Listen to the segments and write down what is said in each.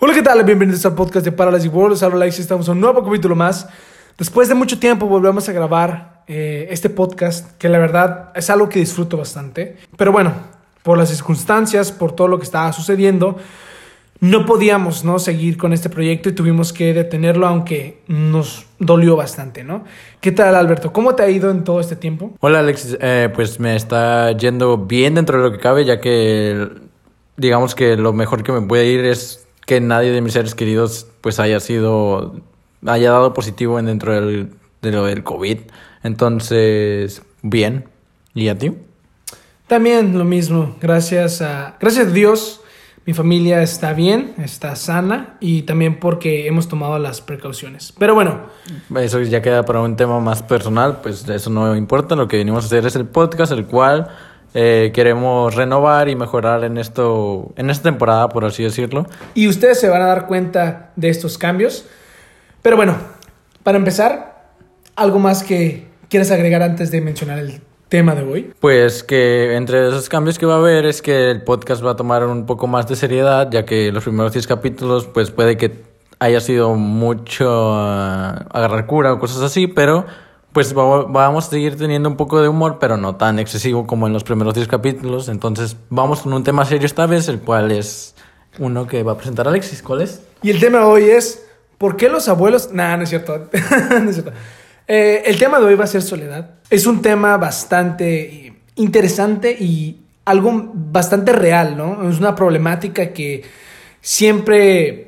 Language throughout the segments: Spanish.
Hola, ¿qué tal? Bienvenidos al podcast de Paralysis World. Les hablo Alex estamos en un nuevo capítulo más. Después de mucho tiempo volvemos a grabar eh, este podcast, que la verdad es algo que disfruto bastante. Pero bueno, por las circunstancias, por todo lo que estaba sucediendo, no podíamos ¿no? seguir con este proyecto y tuvimos que detenerlo, aunque nos dolió bastante, ¿no? ¿Qué tal, Alberto? ¿Cómo te ha ido en todo este tiempo? Hola, Alex. Eh, pues me está yendo bien dentro de lo que cabe, ya que digamos que lo mejor que me puede ir es que nadie de mis seres queridos pues haya sido, haya dado positivo dentro del, de lo del COVID. Entonces, bien. ¿Y a ti? También lo mismo. Gracias a, gracias a Dios mi familia está bien, está sana y también porque hemos tomado las precauciones. Pero bueno. Eso ya queda para un tema más personal, pues eso no importa. Lo que venimos a hacer es el podcast, el cual eh, queremos renovar y mejorar en esto, en esta temporada, por así decirlo. Y ustedes se van a dar cuenta de estos cambios. Pero bueno, para empezar, ¿algo más que quieres agregar antes de mencionar el tema de hoy? Pues que entre esos cambios que va a haber es que el podcast va a tomar un poco más de seriedad, ya que los primeros 10 capítulos pues puede que haya sido mucho uh, agarrar cura o cosas así, pero pues vamos a seguir teniendo un poco de humor, pero no tan excesivo como en los primeros 10 capítulos. Entonces vamos con un tema serio esta vez, el cual es uno que va a presentar Alexis. ¿Cuál es? Y el tema de hoy es, ¿por qué los abuelos... Nah, no es cierto. no es cierto. Eh, el tema de hoy va a ser soledad. Es un tema bastante interesante y algo bastante real, ¿no? Es una problemática que siempre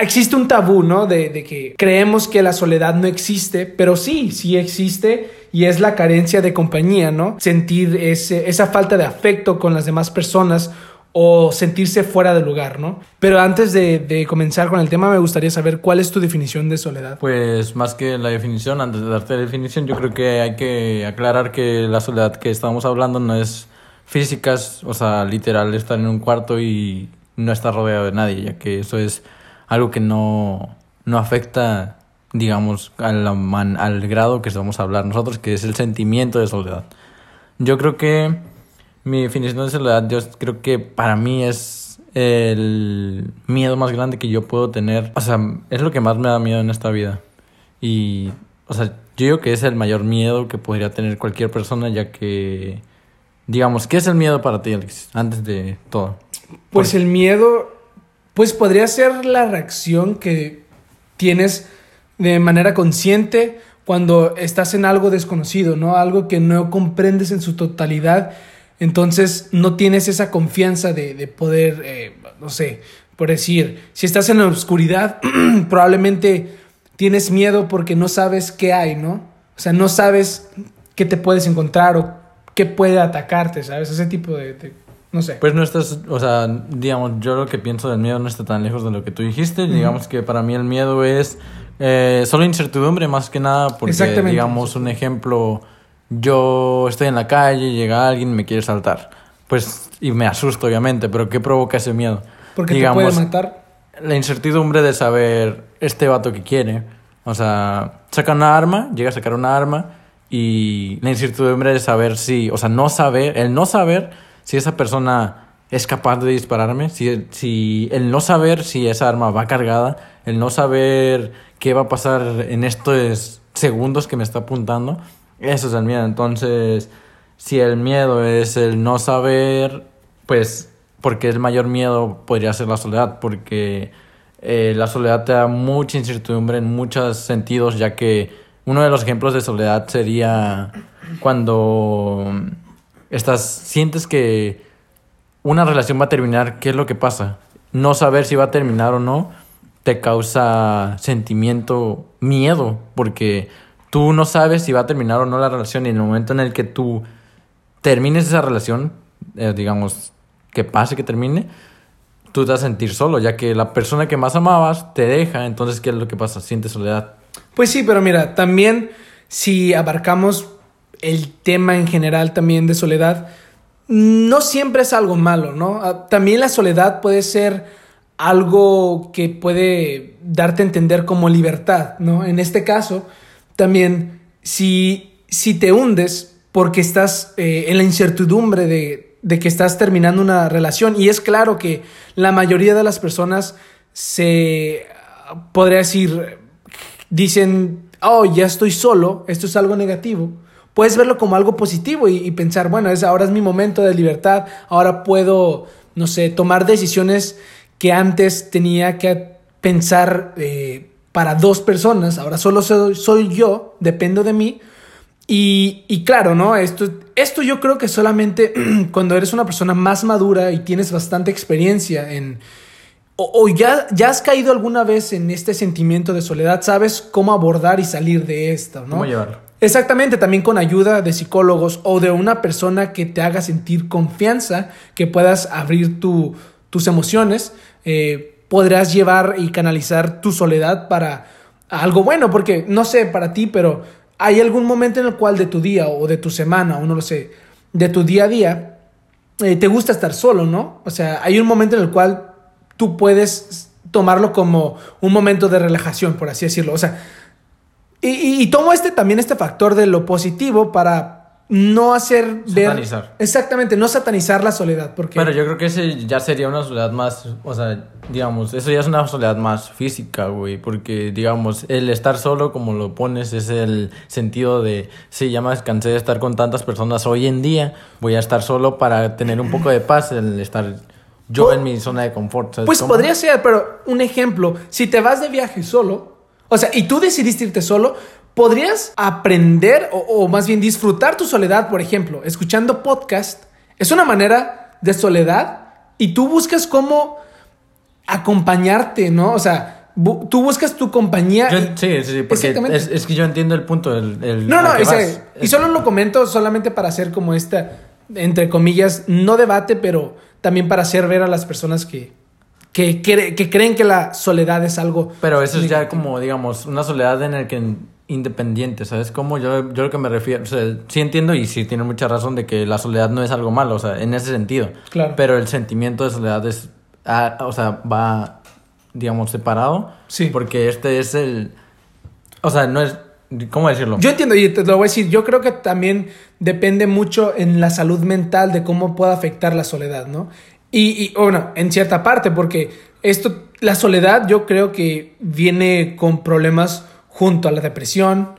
existe un tabú, ¿no? De, de, que creemos que la soledad no existe, pero sí, sí existe y es la carencia de compañía, ¿no? Sentir ese, esa falta de afecto con las demás personas o sentirse fuera de lugar, ¿no? Pero antes de, comenzar con el tema, me gustaría saber cuál es tu definición de soledad. Pues más que la definición, antes de darte la definición, yo creo que hay que aclarar que la soledad que estamos hablando no es física, o sea, literal, estar en un cuarto y no estar rodeado de nadie, ya que eso es algo que no, no afecta, digamos, al, grado que vamos a hablar nosotros, que es el sentimiento de soledad. Yo creo que mi definición de soledad, yo creo que para mí es el miedo más grande que yo puedo tener. O sea, es lo que más me da miedo en esta vida. Y, o sea, yo digo que es el mayor miedo que podría tener cualquier persona, ya que, digamos, ¿qué es el miedo para ti, Alex? Antes de todo. Pues el miedo, pues podría ser la reacción que tienes de manera consciente cuando estás en algo desconocido, ¿no? Algo que no comprendes en su totalidad entonces no tienes esa confianza de, poder, eh, no sé, por decir, si estás en la oscuridad, probablemente tienes miedo porque no sabes qué hay, ¿no? O sea, no sabes qué te puedes encontrar o qué puede atacarte, ¿sabes? Ese tipo de, no sé. Pues no estás, o sea, digamos, yo lo que pienso del miedo no está tan lejos de lo que tú dijiste. Digamos que para mí el miedo es eh, solo incertidumbre más que nada, porque digamos un ejemplo yo estoy en la calle, llega alguien y me quiere saltar. Pues, y me asusto, obviamente, pero ¿qué provoca ese miedo? Porque Digamos, te puede matar. La incertidumbre de saber este vato que quiere. O sea, saca una arma, llega a sacar una arma y la incertidumbre de saber si, o sea, no saber, el no saber si esa persona es capaz de dispararme, si, si el no saber si esa arma va cargada, el no saber qué va a pasar en estos segundos que me está apuntando, eso es el miedo. Entonces, si el miedo es el no saber, pues, porque el mayor miedo podría ser la soledad, porque eh, la soledad te da mucha incertidumbre en muchos sentidos, ya que uno de los ejemplos de soledad sería cuando estás, sientes que una relación va a terminar, ¿qué es lo que pasa? No saber si va a terminar o no te causa sentimiento, miedo, porque tú no sabes si va a terminar o no la relación y en el momento en el que tú termines esa relación, eh, digamos, que pase, que termine, tú te vas a sentir solo, ya que la persona que más amabas te deja, entonces, ¿qué es lo que pasa? Sientes soledad. Pues sí, pero mira, también si abarcamos el tema en general también de soledad, no siempre es algo malo, ¿no? Ah, también la soledad puede ser algo que puede darte a entender como libertad, ¿no? En este caso, también si, si te hundes porque estás eh, en la incertidumbre de de que estás terminando una relación. Y es claro que la mayoría de las personas se, podría decir, dicen, oh, ya estoy solo, esto es algo negativo. Puedes verlo como algo positivo y, pensar, bueno, es, ahora es mi momento de libertad, ahora puedo, no sé, tomar decisiones que antes tenía que pensar eh, para dos personas, ahora solo soy, yo, dependo de mí. Y, y, claro, ¿no? Esto, esto yo creo que solamente cuando eres una persona más madura y tienes bastante experiencia en... O, ya, ya has caído alguna vez en este sentimiento de soledad, sabes cómo abordar y salir de esto. ¿Cómo llevarlo? Exactamente, también con ayuda de psicólogos o de una persona que te haga sentir confianza, que puedas abrir tu, tus emociones, eh, podrás llevar y canalizar tu soledad para algo bueno, porque no sé para ti, pero hay algún momento en el cual de tu día o de tu semana, o no lo sé, de tu día a día, eh, te gusta estar solo, ¿no? O sea, hay un momento en el cual tú puedes tomarlo como un momento de relajación, por así decirlo. O sea, y, y, y tomo este también este factor de lo positivo para no hacer satanizar. Ver, exactamente, no satanizar la soledad. Porque... Pero yo creo que ese ya sería una soledad más, o sea, digamos, eso ya es una soledad más física, güey, porque, digamos, el estar solo, como lo pones, es el sentido de, sí, ya me cansé de estar con tantas personas hoy en día, voy a estar solo para tener un poco de paz, el estar yo pues, en mi zona de confort. ¿sabes Pues cómo? podría ser, pero un ejemplo, si te vas de viaje solo, o sea, y tú decidiste irte solo, podrías aprender o, o, más bien disfrutar tu soledad, por ejemplo, escuchando podcast. Es una manera de soledad y tú buscas cómo acompañarte, ¿no? O sea, bu tú buscas tu compañía. Yo, sí, sí, sí, porque es, es, que yo entiendo el punto. El, el no, no, ese, y solo lo comento solamente para hacer como esta, entre comillas, no debate, pero también para hacer ver a las personas que, que, que, que creen que la soledad es algo. Pero eso es ya como, digamos, una soledad en el que independiente, ¿sabes? Como yo, yo lo que me refiero, o sea, sí entiendo y sí tiene mucha razón de que la soledad no es algo malo, o sea, en ese sentido. Claro. Pero el sentimiento de soledad es, ah, o sea, va, digamos, separado. Sí. Porque este es el, o sea, no es, ¿cómo decirlo? Yo entiendo y te lo voy a decir, yo creo que también depende mucho en la salud mental de cómo pueda afectar la soledad, ¿no? Y, y bueno, en cierta parte, porque esto, la soledad yo creo que viene con problemas junto a la depresión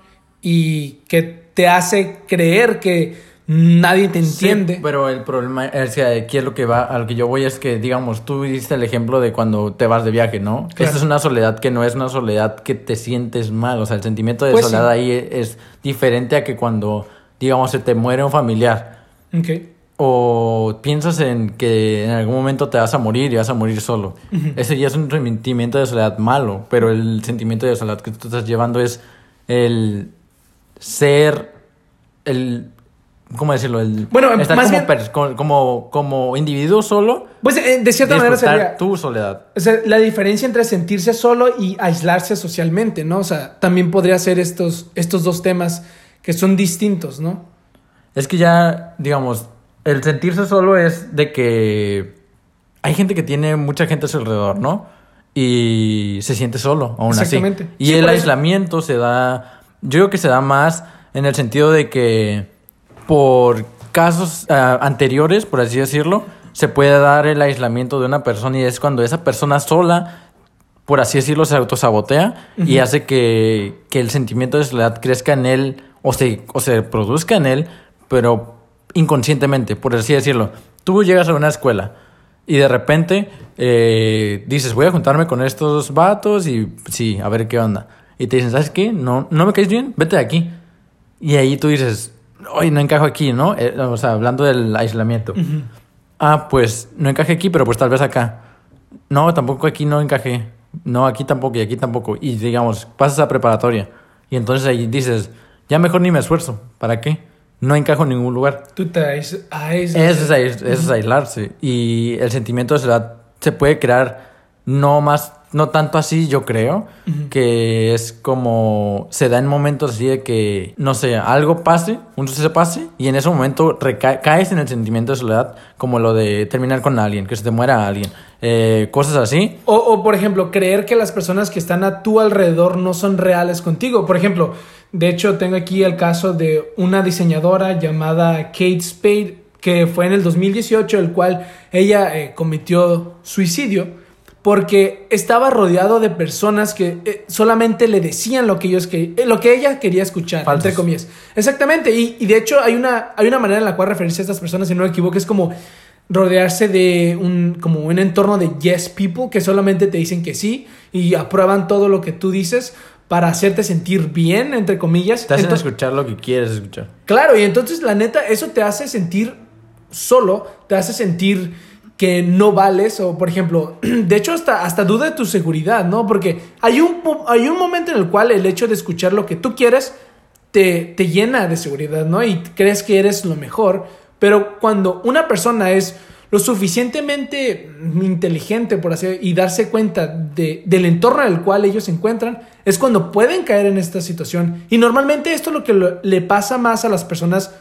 y que te hace creer que nadie te entiende. Sí, pero el problema, o sea, aquí es lo que va, al que yo voy es que, digamos, tú diste el ejemplo de cuando te vas de viaje, ¿no? Claro. Esta es una soledad que no es una soledad que te sientes mal, o sea, el sentimiento de Pues soledad sí. ahí es diferente a que cuando, digamos, se te muere un familiar. Ok. O piensas en que en algún momento te vas a morir y vas a morir solo. Ese ya es un sentimiento de soledad malo, pero el sentimiento de soledad que tú estás llevando es el ser, el, ¿cómo decirlo? El Bueno, estar más como, bien- como, como individuo solo, Pues eh, de cierta manera sería... tu soledad. O sea, la diferencia entre sentirse solo y aislarse socialmente, ¿no? O sea, también podría ser estos, estos dos temas que son distintos, ¿no? Es que ya, digamos, el sentirse solo es de que hay gente que tiene mucha gente a su alrededor, ¿no? Y se siente solo, aún así. Exactamente. Y Sí, el eso. aislamiento se da, yo creo que se da más en el sentido de que por casos ah, anteriores, por así decirlo, se puede dar el aislamiento de una persona y es cuando esa persona sola, por así decirlo, se autosabotea y hace que, que el sentimiento de soledad crezca en él o se, o se produzca en él, pero inconscientemente, por así decirlo. Tú llegas a una escuela y de repente eh, dices, voy a juntarme con estos vatos y sí, a ver qué onda. Y te dicen, ¿sabes qué? No, no me caes bien, vete de aquí. Y ahí tú dices, hoy no encajo aquí, ¿no? Eh, o sea, hablando del aislamiento. Ah, pues no encajé aquí, pero pues tal vez acá. No, tampoco aquí no encajé. No, aquí tampoco y aquí tampoco. Y digamos, pasas a preparatoria. Y entonces ahí dices, ya mejor ni me esfuerzo. ¿Para qué? No encajo en ningún lugar. Tú te aíslas. Eso es, eso es aislarse. Y el sentimiento de soledad se puede crear no más, no tanto así, yo creo, que es como se da en momentos así de que, no sé, algo pase, un suceso pase, y en ese momento caes en el sentimiento de soledad, como lo de terminar con alguien, que se te muera alguien, eh, cosas así. O, o, por ejemplo, creer que las personas que están a tu alrededor no son reales contigo. Por ejemplo, de hecho, tengo aquí el caso de una diseñadora llamada Kate Spade. que fue en el 2018, el cual ella eh, cometió suicidio porque estaba rodeado de personas que eh, solamente le decían lo que ellos que eh, lo que ella quería escuchar, Falsos. entre comillas. Exactamente, y, y de hecho hay una, hay una manera en la cual referirse a estas personas, si no me equivoco, es como rodearse de un, como un entorno de yes people que solamente te dicen que sí y aprueban todo lo que tú dices para hacerte sentir bien, entre comillas. Te hacen Entonces- escuchar lo que quieres escuchar. Claro, y entonces la neta, eso te hace sentir solo, te hace sentir que no vales o por ejemplo, de hecho hasta, hasta duda de tu seguridad, ¿no? Porque hay un, hay un momento en el cual el hecho de escuchar lo que tú quieres te, te llena de seguridad, ¿no? Y crees que eres lo mejor, pero cuando una persona es lo suficientemente inteligente, por así y darse cuenta de- del entorno en el cual ellos se encuentran, es cuando pueden caer en esta situación. Y normalmente esto es lo que lo- le pasa más a las personas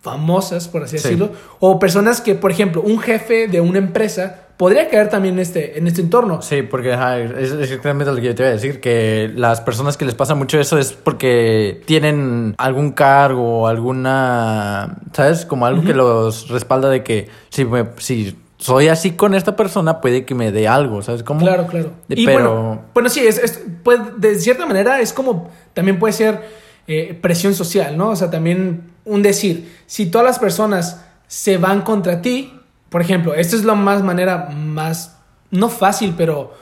famosas, por así Sí. decirlo, o personas que, por ejemplo, un jefe de una empresa podría caer también en este, en este entorno. Sí, porque ajá, es exactamente lo que yo te iba a decir, que las personas que les pasa mucho eso es porque tienen algún cargo o alguna, ¿sabes? Como algo que los respalda de que si, me- si soy así con esta persona, puede que me dé algo, ¿sabes? cómo? Claro, claro. De- Y pero- bueno, bueno, sí, es, es- pues, de cierta manera es como, también puede ser eh, presión social, ¿no? O sea, también un decir, si todas las personas se van contra ti, por ejemplo, esto es la más manera más, no fácil, pero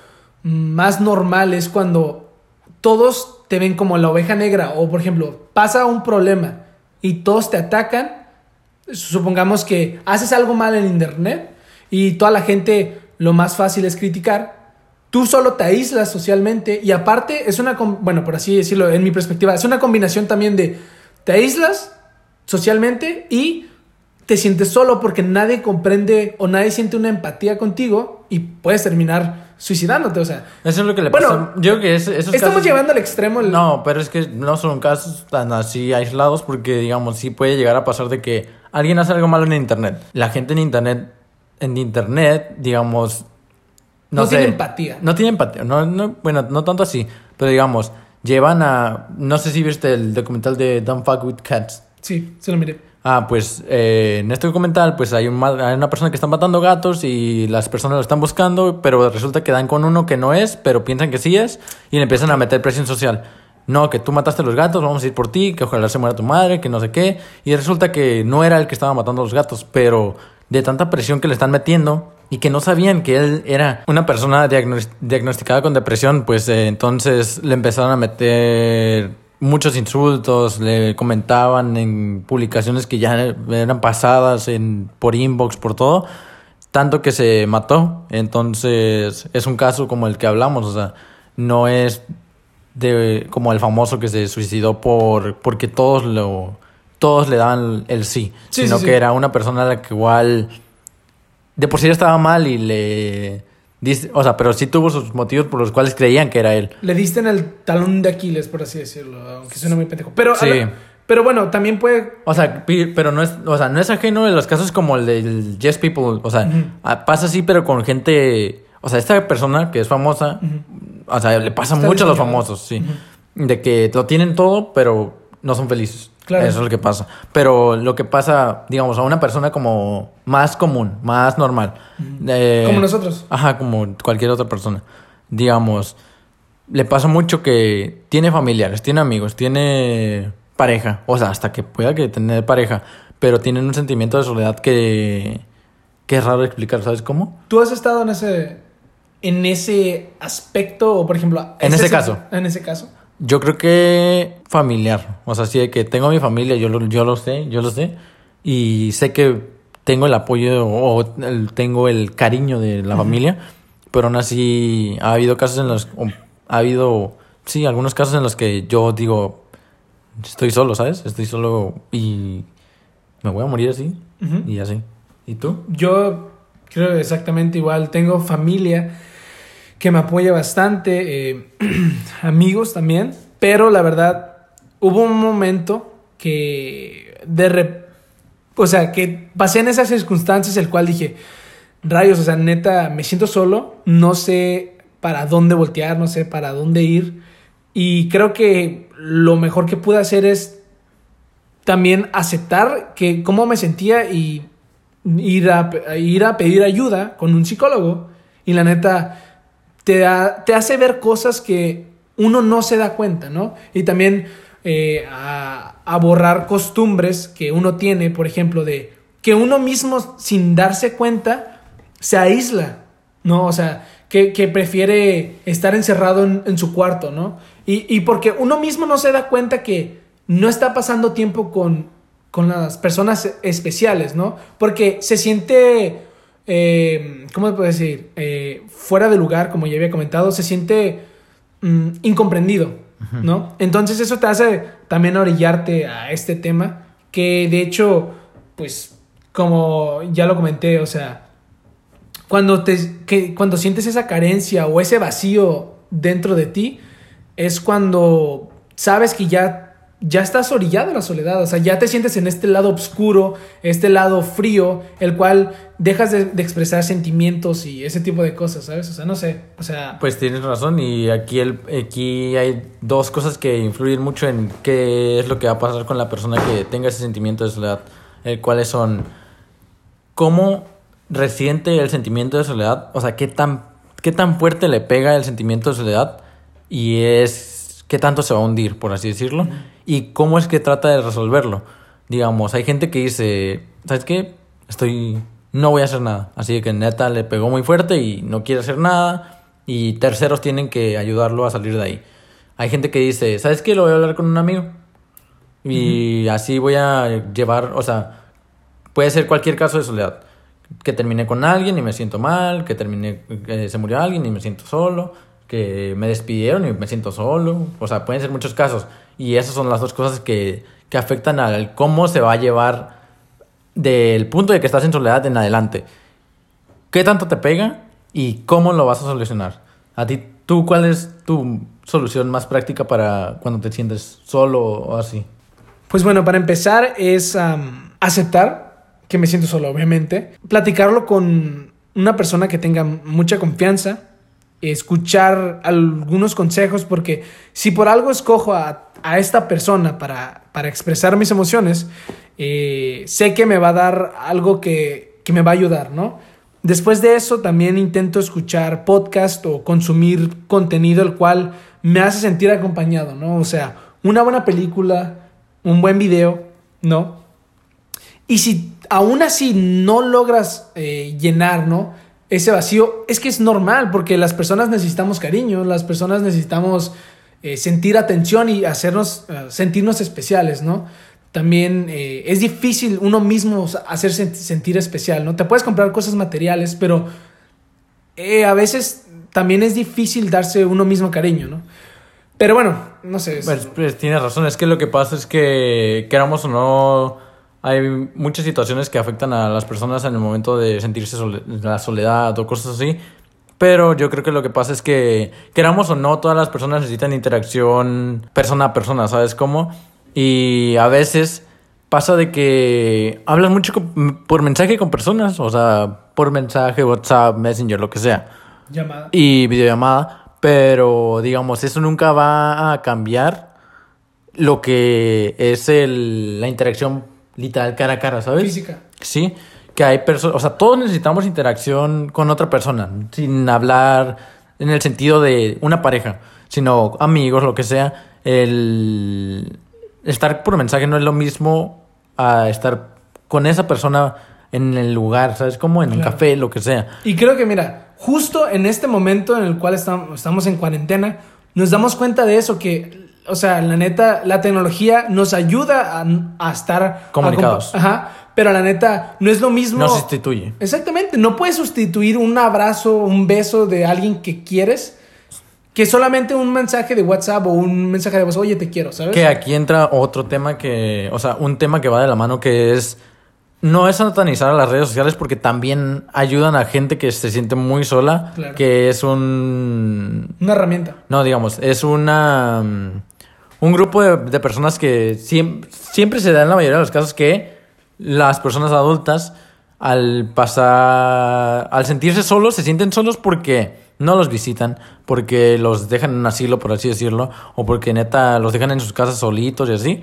más normal es cuando todos te ven como la oveja negra o, por ejemplo, pasa un problema y todos te atacan, supongamos que haces algo mal en internet y toda la gente lo más fácil es criticar, tú solo te aíslas socialmente y aparte es una, bueno, por así decirlo, en mi perspectiva, es una combinación también de te aíslas socialmente y te sientes solo porque nadie comprende o nadie siente una empatía contigo y puedes terminar suicidándote, o sea, Eso es lo que le Bueno, pasa. Yo creo que es, esos estamos casos- llevando al extremo el... No, pero es que no son casos tan así aislados porque, digamos, sí puede llegar a pasar de que alguien hace algo malo en internet. La gente en internet, en internet, digamos... No sé, tiene empatía. No tiene empatía. No, no, bueno, no tanto así. Pero, digamos, llevan a... No sé si viste el documental de Don't Fuck With Cats. Sí, se lo miré. Ah, pues eh, en este documental pues hay, un hay una persona que está matando gatos y las personas lo están buscando, pero resulta que dan con uno que no es, pero piensan que sí es y le empiezan a meter presión social. No, que tú mataste a los gatos, vamos a ir por ti, que ojalá se muera tu madre, que no sé qué. Y resulta que no era el que estaba matando a los gatos, pero de tanta presión que le están metiendo y que no sabían que él era una persona diagnos- diagnosticada con depresión, pues eh, entonces le empezaron a meter muchos insultos, le comentaban en publicaciones que ya eran pasadas en, por inbox, por todo, tanto que se mató. Entonces es un caso como el que hablamos, o sea, no es de como el famoso que se suicidó por porque todos lo todos le daban el sí, Sí, sino sí, que era una persona a la que igual de por sí ya estaba mal y le dice, o sea, pero sí tuvo sus motivos por los cuales creían que era él. Le diste en el talón de Aquiles, por así decirlo, aunque suena muy pendejo. Pero, Sí. pero bueno, también puede... O sea, pero no es, o sea, no es ajeno de los casos como el del Yes People. O sea, pasa así, pero con gente. O sea, esta persona que es famosa, o sea, le pasa Está mucho a los famosos, sí. De que lo tienen todo, pero no son felices. Claro. Eso es lo que pasa. Pero lo que pasa, digamos, a una persona como más común, más normal. eh, Como nosotros. Ajá, como cualquier otra persona. Digamos, le pasa mucho que tiene familiares, tiene amigos, tiene pareja, o sea, hasta que pueda que tener pareja, pero tienen un sentimiento de soledad que, que es raro explicar, ¿sabes cómo? ¿Tú has estado en ese, en ese aspecto o, por ejemplo... En ese caso. En ese caso. Yo creo que familiar, o sea, sí de que tengo a mi familia, yo lo, yo lo sé, yo lo sé, y sé que tengo el apoyo o el- tengo el cariño de la familia, pero aún así ha habido casos en los, o ha habido, sí, algunos casos en los que yo digo, estoy solo, ¿sabes? Estoy solo y me voy a morir así, Ujú. y así. ¿Y tú? Yo creo exactamente igual. Tengo familia que me apoya bastante, eh, amigos también, pero la verdad hubo un momento que de rep- o sea, que pasé en esas circunstancias el cual dije, rayos, o sea, neta, me siento solo, no sé para dónde voltear, no sé para dónde ir y creo que lo mejor que pude hacer es también aceptar que cómo me sentía y ir a ir a pedir ayuda con un psicólogo y la neta te, da- te hace ver cosas que uno no se da cuenta, ¿no? Y también eh, a, a borrar costumbres que uno tiene, por ejemplo, de que uno mismo sin darse cuenta se aísla, ¿no? O sea, que, que prefiere estar encerrado en, en su cuarto, ¿no? Y, y porque uno mismo no se da cuenta que no está pasando tiempo con, con las personas especiales, ¿no? Porque se siente, eh, ¿cómo se puede decir? Eh, fuera de lugar, como ya había comentado, se siente mm, incomprendido, ¿no? Entonces eso te hace también orillarte a este tema, que de hecho, pues, como ya lo comenté, o sea, cuando, te, que, cuando sientes esa carencia o ese vacío dentro de ti, es cuando sabes que ya, ya estás orillado a la soledad, o sea, ya te sientes en este lado oscuro, este lado frío, el cual dejas de, expresar sentimientos y ese tipo de cosas, ¿sabes? O sea, no sé, o sea... Pues tienes razón y aquí, el, aquí hay dos cosas que influyen mucho en qué es lo que va a pasar con la persona que tenga ese sentimiento de soledad, el cuáles son cómo resiente el sentimiento de soledad, o sea, qué tan, qué tan fuerte le pega el sentimiento de soledad y es qué tanto se va a hundir, por así decirlo, y cómo es que trata de resolverlo. Digamos, hay gente que dice, ¿sabes qué? Estoy, no voy a hacer nada, así que neta le pegó muy fuerte y no quiere hacer nada y terceros tienen que ayudarlo a salir de ahí. Hay gente que dice, ¿sabes qué? Lo voy a hablar con un amigo. Y así voy a llevar, o sea, puede ser cualquier caso de soledad. Que terminé con alguien y me siento mal, que terminé, que se murió alguien y me siento solo, que me despidieron y me siento solo. O sea, pueden ser muchos casos. Y esas son las dos cosas que, que afectan al cómo se va a llevar del punto de que estás en soledad en adelante. ¿Qué tanto te pega y cómo lo vas a solucionar? A ti, ¿tú cuál es tu solución más práctica para cuando te sientes solo o así? Pues bueno, para empezar es aceptar que me siento solo, obviamente. Platicarlo con una persona que tenga mucha confianza. Escuchar algunos consejos, porque si por algo escojo a, a esta persona para, para expresar mis emociones, eh, sé que me va a dar algo que, que me va a ayudar, ¿no? Después de eso también intento escuchar podcast o consumir contenido el cual me hace sentir acompañado, ¿no? O sea, una buena película, un buen video, ¿no? Y si aún así no logras eh, llenar, ¿no? Ese vacío, es que es normal, porque las personas necesitamos cariño, las personas necesitamos eh, sentir atención y hacernos, eh, sentirnos especiales, ¿no? También eh, es difícil uno mismo hacerse sentir especial, ¿no? Te puedes comprar cosas materiales, pero a veces también es difícil darse uno mismo cariño, ¿no? Pero bueno, no sé. es- Pues, pues tienes razón, es que lo que pasa es que, queramos o no, hay muchas situaciones que afectan a las personas en el momento de sentirse sole- la soledad o cosas así. Pero yo creo que lo que pasa es que, queramos o no, todas las personas necesitan interacción persona a persona, ¿sabes cómo? Y a veces pasa de que hablas mucho con- por mensaje con personas, o sea, por mensaje, WhatsApp, Messenger, lo que sea llamada. y videollamada, pero digamos, eso nunca va a cambiar lo que es el, la interacción literal cara a cara, ¿sabes? Física. Sí, que hay personas, o sea, todos necesitamos interacción con otra persona, sin hablar en el sentido de una pareja, sino amigos, lo que sea. El estar por mensaje no es lo mismo a estar con esa persona en el lugar, ¿sabes? Como en un café, lo que sea. Y creo que, mira, justo en este momento en el cual estamos en cuarentena, nos damos cuenta de eso, que, o sea, la neta, la tecnología nos ayuda a, a estar... Comunicados. a Ajá, pero la neta, no es lo mismo... No sustituye. Exactamente, no puedes sustituir un abrazo, un beso de alguien que quieres, que solamente un mensaje de WhatsApp o un mensaje de voz, oye, te quiero, ¿sabes? Que aquí entra otro tema que, o sea, un tema que va de la mano que es, no es satanizar a las redes sociales porque también ayudan a gente que se siente muy sola, Claro. que es un, Una herramienta. no, digamos, es una, mm, un grupo de, de personas que siempre, siempre se da en la mayoría de los casos que las personas adultas al pasar, al sentirse solos, se sienten solos porque no los visitan, porque los dejan en un asilo, por así decirlo, o porque neta los dejan en sus casas solitos y así.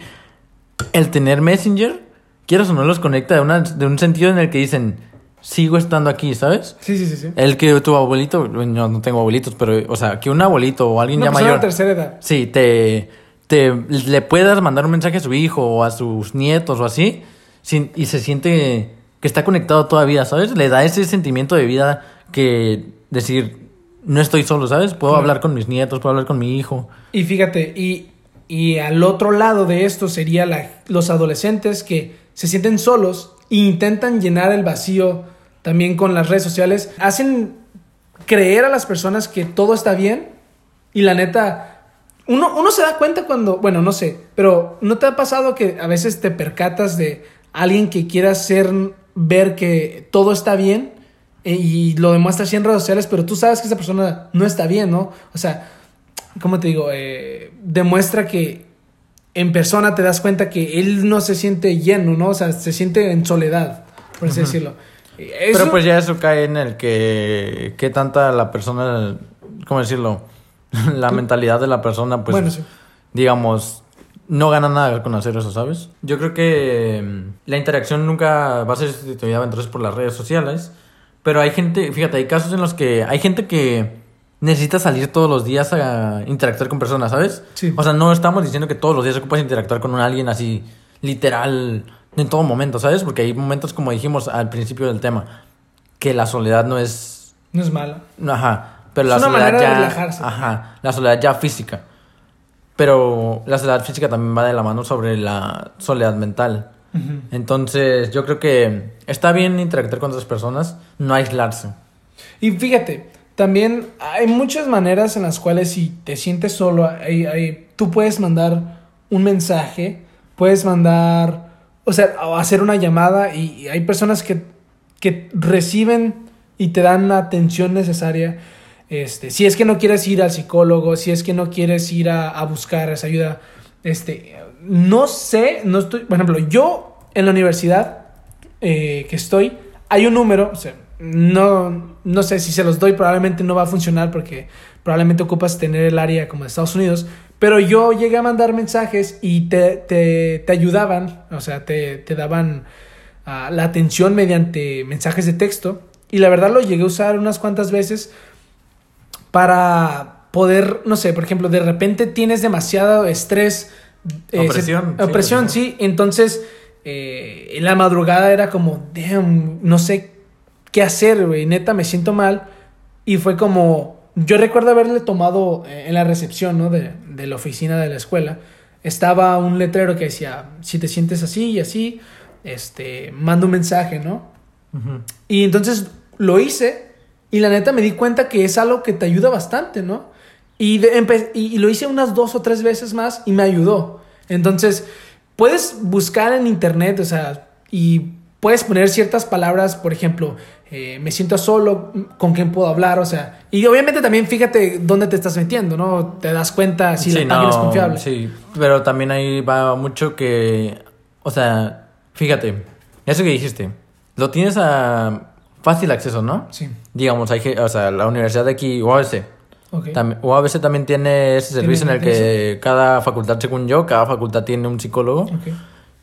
El tener Messenger quieras o no, los conecta de, una, de un sentido en el que dicen, sigo estando aquí, ¿sabes? Sí, sí, sí, sí. El que tu abuelito, yo no tengo abuelitos, pero, o sea, que un abuelito o alguien Una ya de mayor. tercera edad. Sí, te, te le puedas mandar un mensaje a su hijo o a sus nietos o así, sin- y se siente que está conectado todavía, ¿sabes? Le da ese sentimiento de vida que decir, no estoy solo, ¿sabes? Puedo hablar con mis nietos, puedo hablar con mi hijo. Y fíjate, y, y al otro lado de esto sería la- los adolescentes que se sienten solos e intentan llenar el vacío también con las redes sociales. Hacen creer a las personas que todo está bien y la neta, uno, uno se da cuenta cuando, bueno, no sé, pero ¿no te ha pasado que a veces te percatas de alguien que quiera hacer ver que todo está bien eh, y lo demuestra así en redes sociales, pero tú sabes que esa persona no está bien, ¿no? O sea, ¿cómo te digo? Eh, demuestra que en persona te das cuenta que él no se siente lleno, ¿no? O sea, se siente en soledad, por así decirlo. Eso, Pero pues ya eso cae en el que, que tanta la persona, ¿cómo decirlo? la mentalidad de la persona, pues, Bueno, sí. digamos, no gana nada con hacer eso, ¿sabes? Yo creo que mm, la interacción nunca va a ser sustituida entonces por las redes sociales, pero hay gente, fíjate, hay casos en los que hay gente que necesita salir todos los días a interactuar con personas, ¿sabes? Sí. O sea, no estamos diciendo que todos los días ocupas interactuar con un alguien así, literal, en todo momento, ¿sabes? Porque hay momentos, como dijimos al principio del tema, que la soledad no es no es mala. Ajá. Pero Es la una soledad manera de ya. relajarse. Ajá. La soledad ya física. Pero la soledad física también va de la mano sobre la soledad mental. Entonces, yo creo que está bien interactuar con otras personas, no aislarse. Y fíjate, también hay muchas maneras en las cuales si te sientes solo, hay- hay- tú puedes mandar un mensaje, puedes mandar, o sea, hacer una llamada y, y hay personas que, que reciben y te dan la atención necesaria. Este, si es que no quieres ir al psicólogo, si es que no quieres ir a, a buscar esa ayuda, este, no sé, no estoy, por ejemplo, yo en la universidad eh, que estoy, hay un número, o sea, no, no sé si se los doy, probablemente no va a funcionar porque probablemente ocupas tener el área como de Estados Unidos, pero yo llegué a mandar mensajes y te, te, te ayudaban, o sea, te, te daban ah, la atención mediante mensajes de texto y la verdad lo llegué a usar unas cuantas veces para poder, no sé, por ejemplo, de repente tienes demasiado estrés. eh, Opresión, se- sí, opresión, sí. Entonces, eh, en la madrugada era como, damn, no sé qué hacer, güey. Neta, me siento mal. Y fue como, yo recuerdo haberle tomado eh, en la recepción, ¿no? De, de la oficina de la escuela. Estaba un letrero que decía, si te sientes así y así, este, manda un mensaje, ¿no? Y entonces lo hice y la neta me di cuenta que es algo que te ayuda bastante, ¿no? Y, de- y, y lo hice unas dos o tres veces más y me ayudó. Entonces, puedes buscar en internet, o sea, y puedes poner ciertas palabras, por ejemplo, eh, me siento solo, con quién puedo hablar, o sea, y obviamente también fíjate dónde te estás metiendo, ¿no? Te das cuenta si Sí, la página es confiable. Sí, pero también ahí va mucho que, o sea, fíjate, eso que dijiste, lo tienes a fácil acceso, ¿no? Sí. Digamos, hay, que- o sea, la universidad de aquí, UABC, Ok. Tam- UABC también tiene ese servicio en el que cada facultad, según yo, cada facultad tiene un psicólogo. Ok.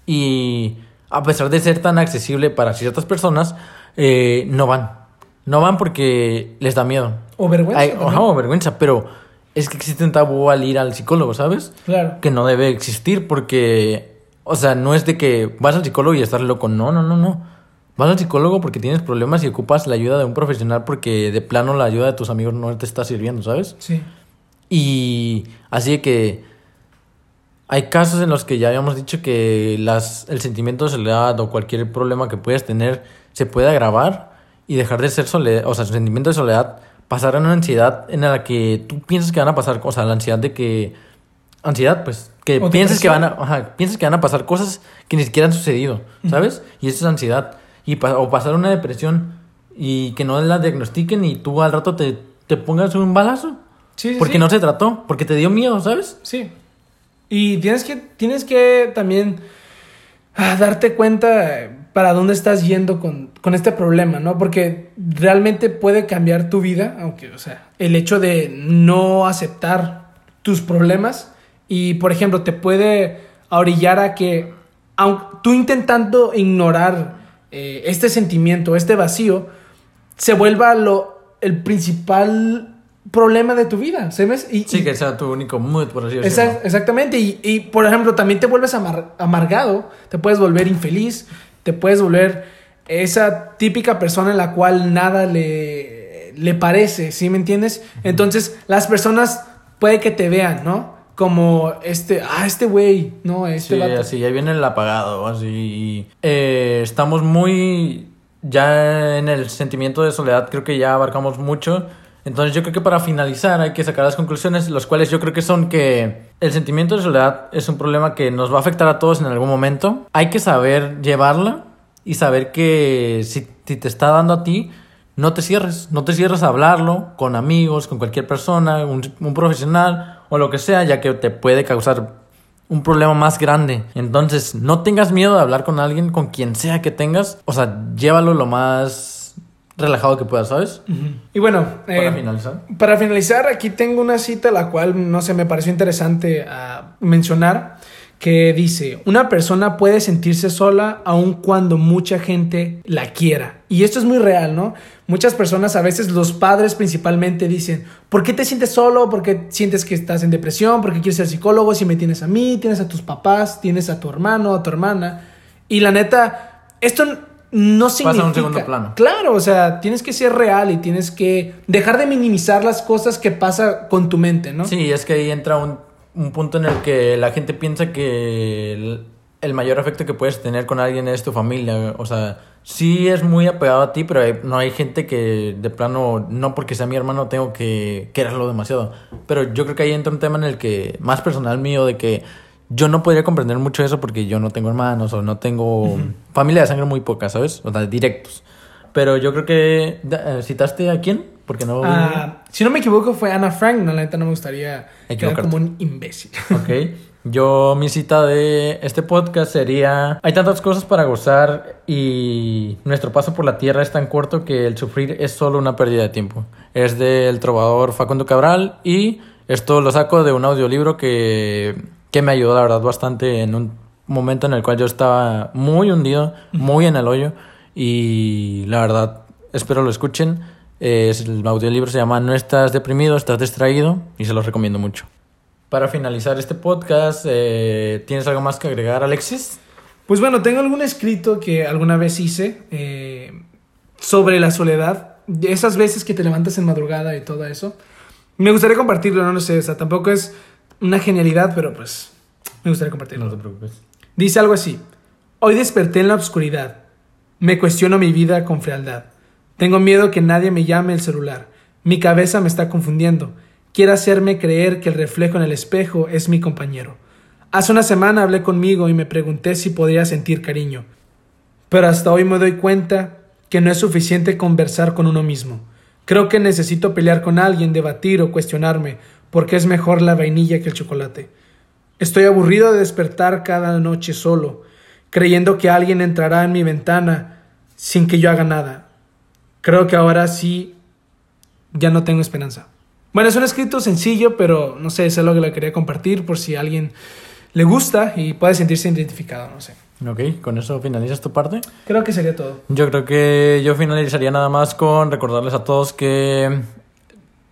Y a pesar de ser tan accesible para ciertas personas, eh, no van. No van porque les da miedo. O vergüenza. Hay- también. ajá, o vergüenza, pero es que existe un tabú al ir al psicólogo, ¿sabes? Claro. Que no debe existir porque, o sea, no es de que vas al psicólogo y estás loco. No, no, no, no. Vas al psicólogo porque tienes problemas y ocupas la ayuda de un profesional porque de plano la ayuda de tus amigos no te está sirviendo, ¿sabes? Sí. Y así de que hay casos en los que ya habíamos dicho que las, el sentimiento de soledad o cualquier problema que puedas tener se puede agravar y dejar de ser soledad, o sea, el sentimiento de soledad pasar a una ansiedad en la que tú piensas que van a pasar, o sea, la ansiedad de que ansiedad, pues, que piensas que van a, ajá, piensas que van a pasar cosas que ni siquiera han sucedido, ¿sabes? Y eso es ansiedad y pa- o pasar una depresión y que no la diagnostiquen y tú al rato te, te pongas un balazo. Sí, sí, Porque sí. no se trató, porque te dio miedo, ¿sabes? Sí. Y tienes que, tienes que también ah, darte cuenta para dónde estás yendo con, con este problema, ¿no? Porque realmente puede cambiar tu vida, aunque, o sea, el hecho de no aceptar tus problemas y, por ejemplo, te puede orillar a que aun- tú intentando ignorar eh, este sentimiento, este vacío, se vuelva lo, el principal problema de tu vida, ¿sabes? Y, Sí, y- que sea tu único mood, por así decirlo. Exact- exactamente. Y, y, por ejemplo, también te vuelves amar- amargado, te puedes volver infeliz, te puedes volver esa típica persona en la cual nada le, le parece, ¿sí me entiendes? Entonces, las personas puede que te vean, ¿no? Como este, ah, este güey, ¿no? Este Sí, vato. así, ya viene el apagado, así. eh, estamos muy. Ya en el sentimiento de soledad, creo que ya abarcamos mucho. Entonces, yo creo que para finalizar hay que sacar las conclusiones, las cuales yo creo que son que el sentimiento de soledad es un problema que nos va a afectar a todos en algún momento. Hay que saber llevarla y saber que si, si te está dando a ti, no te cierres, no te cierres a hablarlo con amigos, con cualquier persona, un, un profesional o lo que sea, ya que te puede causar un problema más grande. Entonces, no tengas miedo de hablar con alguien, con quien sea que tengas, o sea, llévalo lo más relajado que puedas, ¿sabes? Y bueno, Para eh, finalizar. Para finalizar, aquí tengo una cita la cual no sé, me pareció interesante ah, mencionar, que dice, una persona puede sentirse sola aun cuando mucha gente la quiera. Y esto es muy real, ¿no? Muchas personas, a veces los padres principalmente dicen, ¿por qué te sientes solo? ¿Por qué sientes que estás en depresión? ¿Por qué quieres ser psicólogo? Si me tienes a mí, tienes a tus papás, tienes a tu hermano, a tu hermana. Y la neta, esto no significa... un segundo plano. Claro, o sea, tienes que ser real y tienes que dejar de minimizar las cosas que pasa con tu mente, ¿no? Sí, es que ahí entra un, un punto en el que la gente piensa que el, el mayor afecto que puedes tener con alguien es tu familia. O sea, sí es muy apegado a ti, pero hay- no hay gente que de plano, no porque sea mi hermano, tengo que quererlo demasiado. Pero yo creo que ahí entra un tema en el que, más personal mío, de que yo no podría comprender mucho eso porque yo no tengo hermanos o no tengo familia de sangre muy poca, ¿sabes? O sea, directos. Pero yo creo que... eh, ¿Citaste a quién? Porque no... Ah, si no me equivoco, fue Ana Frank. No, la neta no me gustaría quedar como un imbécil. Ok. Yo, mi cita de este podcast sería: Hay tantas cosas para gozar y nuestro paso por la tierra es tan corto que el sufrir es solo una pérdida de tiempo. Es del trovador Facundo Cabral y esto lo saco de un audiolibro que, que me ayudó, la verdad, bastante en un momento en el cual yo estaba muy hundido, muy en el hoyo y la verdad, espero lo escuchen. Es, el audiolibro se llama No estás deprimido, estás distraído y se los recomiendo mucho. Para finalizar este podcast, eh, ¿tienes algo más que agregar, Alexis? Pues bueno, tengo algún escrito que alguna vez hice eh, sobre la soledad. Esas veces que te levantas en madrugada y todo eso. Me gustaría compartirlo, no lo sé. O sea, tampoco es una genialidad, pero pues me gustaría compartirlo. No te preocupes. Dice algo así. Hoy desperté en la oscuridad. Me cuestiono mi vida con frialdad. Tengo miedo que nadie me llame el celular. Mi cabeza me está confundiendo. Quiere hacerme creer que el reflejo en el espejo es mi compañero. Hace una semana hablé conmigo y me pregunté si podría sentir cariño. Pero hasta hoy me doy cuenta que no es suficiente conversar con uno mismo. Creo que necesito pelear con alguien, debatir o cuestionarme, porque es mejor la vainilla que el chocolate. Estoy aburrido de despertar cada noche solo, creyendo que alguien entrará en mi ventana sin que yo haga nada. Creo que ahora sí ya no tengo esperanza. Bueno, es un escrito sencillo, pero no sé, es algo que le quería compartir por si a alguien le gusta y puede sentirse identificado, no sé. Ok, con eso finalizas tu parte. Creo que sería todo. Yo creo que yo finalizaría nada más con recordarles a todos que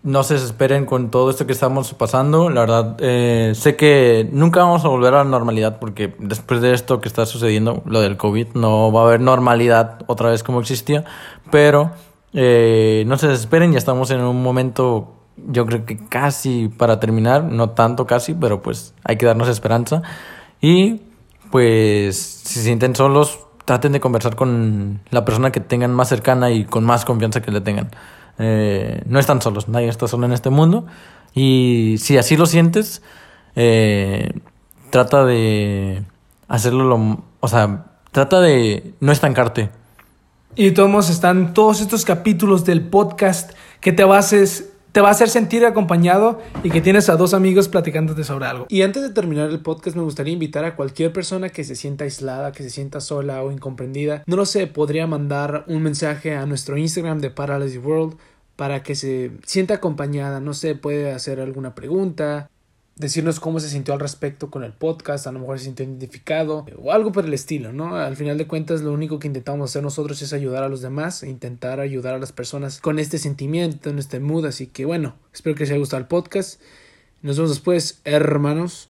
no se desesperen con todo esto que estamos pasando. La verdad, eh, sé que nunca vamos a volver a la normalidad porque después de esto que está sucediendo, lo del COVID, no va a haber normalidad otra vez como existía. Pero eh, no se desesperen, ya estamos en un momento, yo creo que casi para terminar, no tanto casi, pero pues hay que darnos esperanza. Y pues si se sienten solos, traten de conversar con la persona que tengan más cercana y con más confianza que le tengan. Eh, no están solos, nadie está solo en este mundo. Y si así lo sientes, eh, trata de hacerlo lo... O sea, trata de no estancarte. Y todos están todos estos capítulos del podcast que te hacer, te va a hacer sentir acompañado y que tienes a dos amigos platicándote sobre algo. Y antes de terminar el podcast me gustaría invitar a cualquier persona que se sienta aislada, que se sienta sola o incomprendida, no lo sé, podría mandar un mensaje a nuestro Instagram de Paralysis World para que se sienta acompañada, no sé, puede hacer alguna pregunta, decirnos cómo se sintió al respecto con el podcast, a lo mejor se sintió identificado o algo por el estilo, ¿no? Al final de cuentas lo único que intentamos hacer nosotros es ayudar a los demás intentar ayudar a las personas con este sentimiento, en este mood, así que bueno, espero que les haya gustado el podcast. Nos vemos después, hermanos.